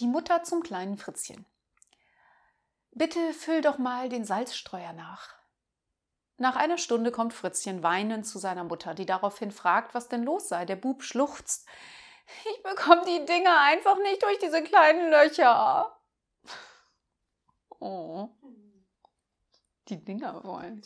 Die Mutter zum kleinen Fritzchen. Bitte füll doch mal den Salzstreuer nach. Nach einer Stunde kommt Fritzchen weinend zu seiner Mutter, die daraufhin fragt, was denn los sei. Der Bub schluchzt. Ich bekomme die Dinger einfach nicht durch diese kleinen Löcher. Oh. Die Dinger wollen.